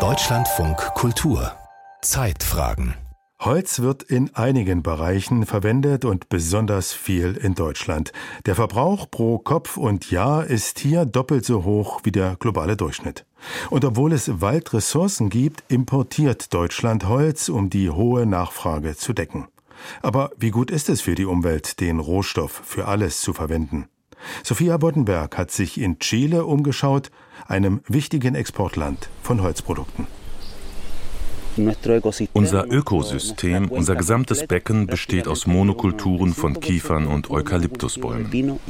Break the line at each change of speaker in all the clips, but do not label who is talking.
Deutschlandfunk Kultur Zeitfragen
Holz wird in einigen Bereichen verwendet und besonders viel in Deutschland. Der Verbrauch pro Kopf und Jahr ist hier doppelt so hoch wie der globale Durchschnitt. Und obwohl es Waldressourcen gibt, importiert Deutschland Holz, um die hohe Nachfrage zu decken. Aber wie gut ist es für die Umwelt, den Rohstoff für alles zu verwenden? Sophia Boddenberg hat sich in Chile umgeschaut, einem wichtigen Exportland von Holzprodukten.
Unser Ökosystem, unser gesamtes Becken besteht aus Monokulturen von Kiefern und Eukalyptusbäumen.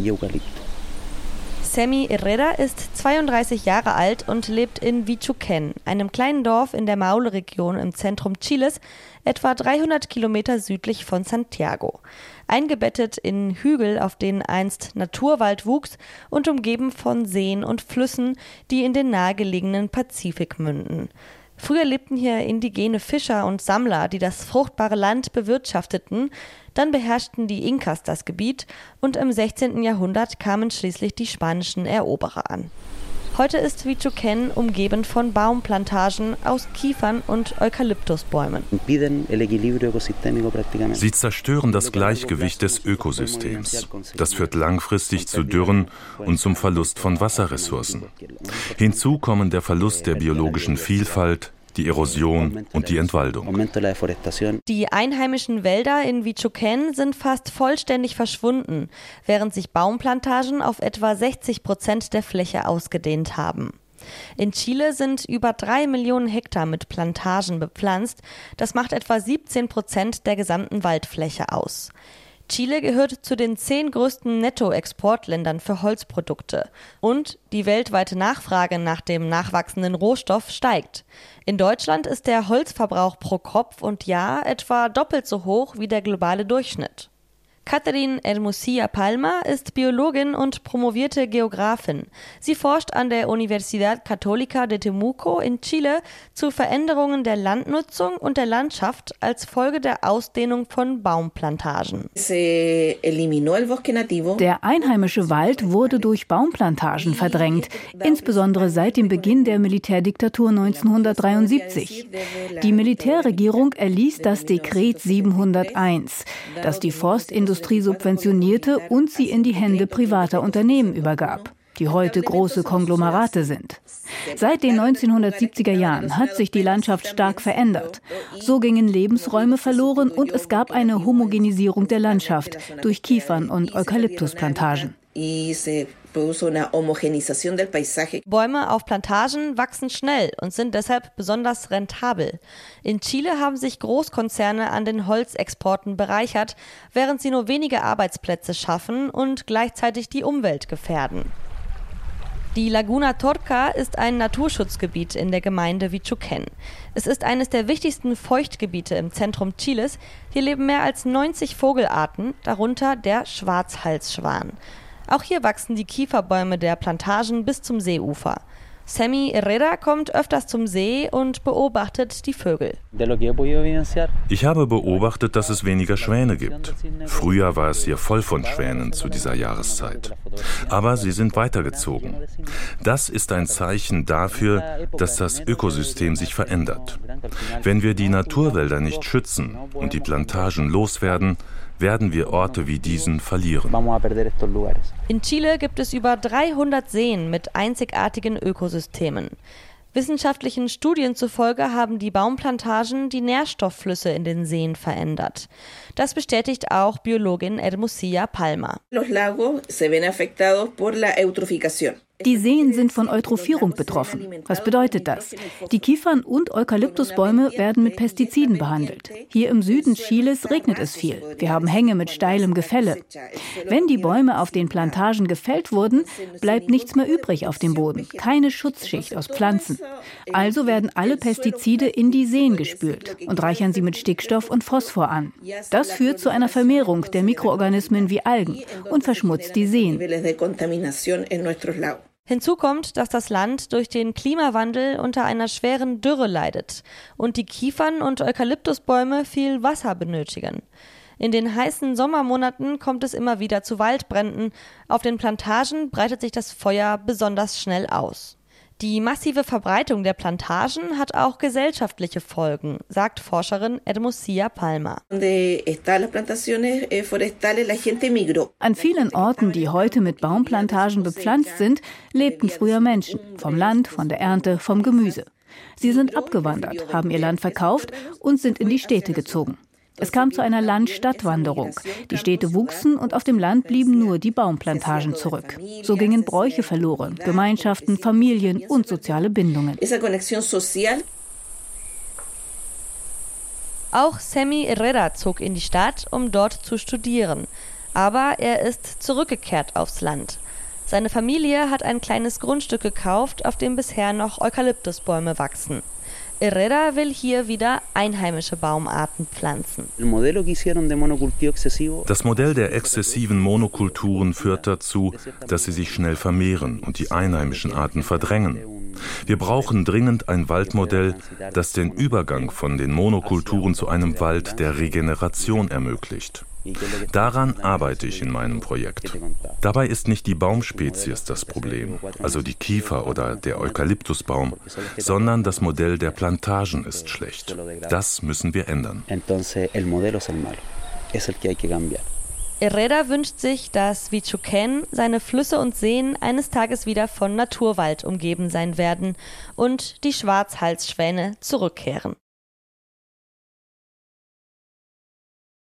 Sammy Herrera ist 32 Jahre alt und lebt in Vichuquen, einem kleinen Dorf in der Maule-Region im Zentrum Chiles, etwa 300 Kilometer südlich von Santiago. Eingebettet in Hügel, auf denen einst Naturwald wuchs und umgeben von Seen und Flüssen, die in den nahegelegenen Pazifik münden. Früher lebten hier indigene Fischer und Sammler, die das fruchtbare Land bewirtschafteten, dann beherrschten die Inkas das Gebiet und im 16. Jahrhundert kamen schließlich die spanischen Eroberer an. Heute ist Vichuquen umgeben von Baumplantagen aus Kiefern und Eukalyptusbäumen.
Sie zerstören das Gleichgewicht des Ökosystems. Das führt langfristig zu Dürren und zum Verlust von Wasserressourcen. Hinzu kommen der Verlust der biologischen Vielfalt, die Erosion und die Entwaldung.
Die einheimischen Wälder in Vichuquen sind fast vollständig verschwunden, während sich Baumplantagen auf etwa 60 Prozent der Fläche ausgedehnt haben. In Chile sind über drei Millionen Hektar mit Plantagen bepflanzt. Das macht etwa 17 Prozent der gesamten Waldfläche aus. Chile gehört zu den zehn größten Nettoexportländern für Holzprodukte und die weltweite Nachfrage nach dem nachwachsenden Rohstoff steigt. In Deutschland ist der Holzverbrauch pro Kopf und Jahr etwa doppelt so hoch wie der globale Durchschnitt. Catherine Hermosilla Palma ist Biologin und promovierte Geografin. Sie forscht an der Universidad Católica de Temuco in Chile zu Veränderungen der Landnutzung und der Landschaft als Folge der Ausdehnung von Baumplantagen.
Der einheimische Wald wurde durch Baumplantagen verdrängt, insbesondere seit dem Beginn der Militärdiktatur 1973. Die Militärregierung erließ das Dekret 701, das die Forstindustrie Industrie subventionierte und sie in die Hände privater Unternehmen übergab, die heute große Konglomerate sind. Seit den 1970er Jahren hat sich die Landschaft stark verändert. So gingen Lebensräume verloren und es gab eine Homogenisierung der Landschaft durch Kiefern und Eukalyptusplantagen.
Bäume auf Plantagen wachsen schnell und sind deshalb besonders rentabel. In Chile haben sich Großkonzerne an den Holzexporten bereichert, während sie nur wenige Arbeitsplätze schaffen und gleichzeitig die Umwelt gefährden. Die Laguna Torca ist ein Naturschutzgebiet in der Gemeinde Vichuquen. Es ist eines der wichtigsten Feuchtgebiete im Zentrum Chiles. Hier leben mehr als 90 Vogelarten, darunter der Schwarzhalsschwan. Auch hier wachsen die Kieferbäume der Plantagen bis zum Seeufer. Sammy Herrera kommt öfters zum See und beobachtet die Vögel.
Ich habe beobachtet, dass es weniger Schwäne gibt. Früher war es hier voll von Schwänen zu dieser Jahreszeit. Aber sie sind weitergezogen. Das ist ein Zeichen dafür, dass das Ökosystem sich verändert. Wenn wir die Naturwälder nicht schützen und die Plantagen loswerden, werden wir Orte wie diesen verlieren.
In Chile gibt es über 300 Seen mit einzigartigen Ökosystemen. Wissenschaftlichen Studien zufolge haben die Baumplantagen die Nährstoffflüsse in den Seen verändert. Das bestätigt auch Biologin Hermosilla Palma.
Die Seen sind von Eutrophierung betroffen. Was bedeutet das? Die Kiefern- und Eukalyptusbäume werden mit Pestiziden behandelt. Hier im Süden Chiles regnet es viel. Wir haben Hänge mit steilem Gefälle. Wenn die Bäume auf den Plantagen gefällt wurden, bleibt nichts mehr übrig auf dem Boden. Keine Schutzschicht aus Pflanzen. Also werden alle Pestizide in die Seen gespült und reichern sie mit Stickstoff und Phosphor an. Das führt zu einer Vermehrung der Mikroorganismen wie Algen und verschmutzt die Seen.
Hinzu kommt, dass das Land durch den Klimawandel unter einer schweren Dürre leidet und die Kiefern- und Eukalyptusbäume viel Wasser benötigen. In den heißen Sommermonaten kommt es immer wieder zu Waldbränden. Auf den Plantagen breitet sich das Feuer besonders schnell aus. Die massive Verbreitung der Plantagen hat auch gesellschaftliche Folgen, sagt Forscherin Edmosia Palma.
Eh, An vielen Orten, die heute mit Baumplantagen bepflanzt sind, lebten früher Menschen, vom Land, von der Ernte, vom Gemüse. Sie sind abgewandert, haben ihr Land verkauft und sind in die Städte gezogen. Es kam zu einer Land-Stadt-Wanderung. Die Städte wuchsen und auf dem Land blieben nur die Baumplantagen zurück. So gingen Bräuche verloren, Gemeinschaften, Familien und soziale Bindungen.
Auch Sammy Herrera zog in die Stadt, um dort zu studieren. Aber er ist zurückgekehrt aufs Land. Seine Familie hat ein kleines Grundstück gekauft, auf dem bisher noch Eukalyptusbäume wachsen. Herrera will hier wieder einheimische Baumarten pflanzen.
Das Modell der exzessiven Monokulturen führt dazu, dass sie sich schnell vermehren und die einheimischen Arten verdrängen. Wir brauchen dringend ein Waldmodell, das den Übergang von den Monokulturen zu einem Wald der Regeneration ermöglicht. Daran arbeite ich in meinem Projekt. Dabei ist nicht die Baumspezies das Problem, also die Kiefer oder der Eukalyptusbaum, sondern das Modell der Plantagen ist schlecht. Das müssen wir ändern.
Herrera wünscht sich, dass Vichuquén seine Flüsse und Seen eines Tages wieder von Naturwald umgeben sein werden und die Schwarzhalsschwäne zurückkehren.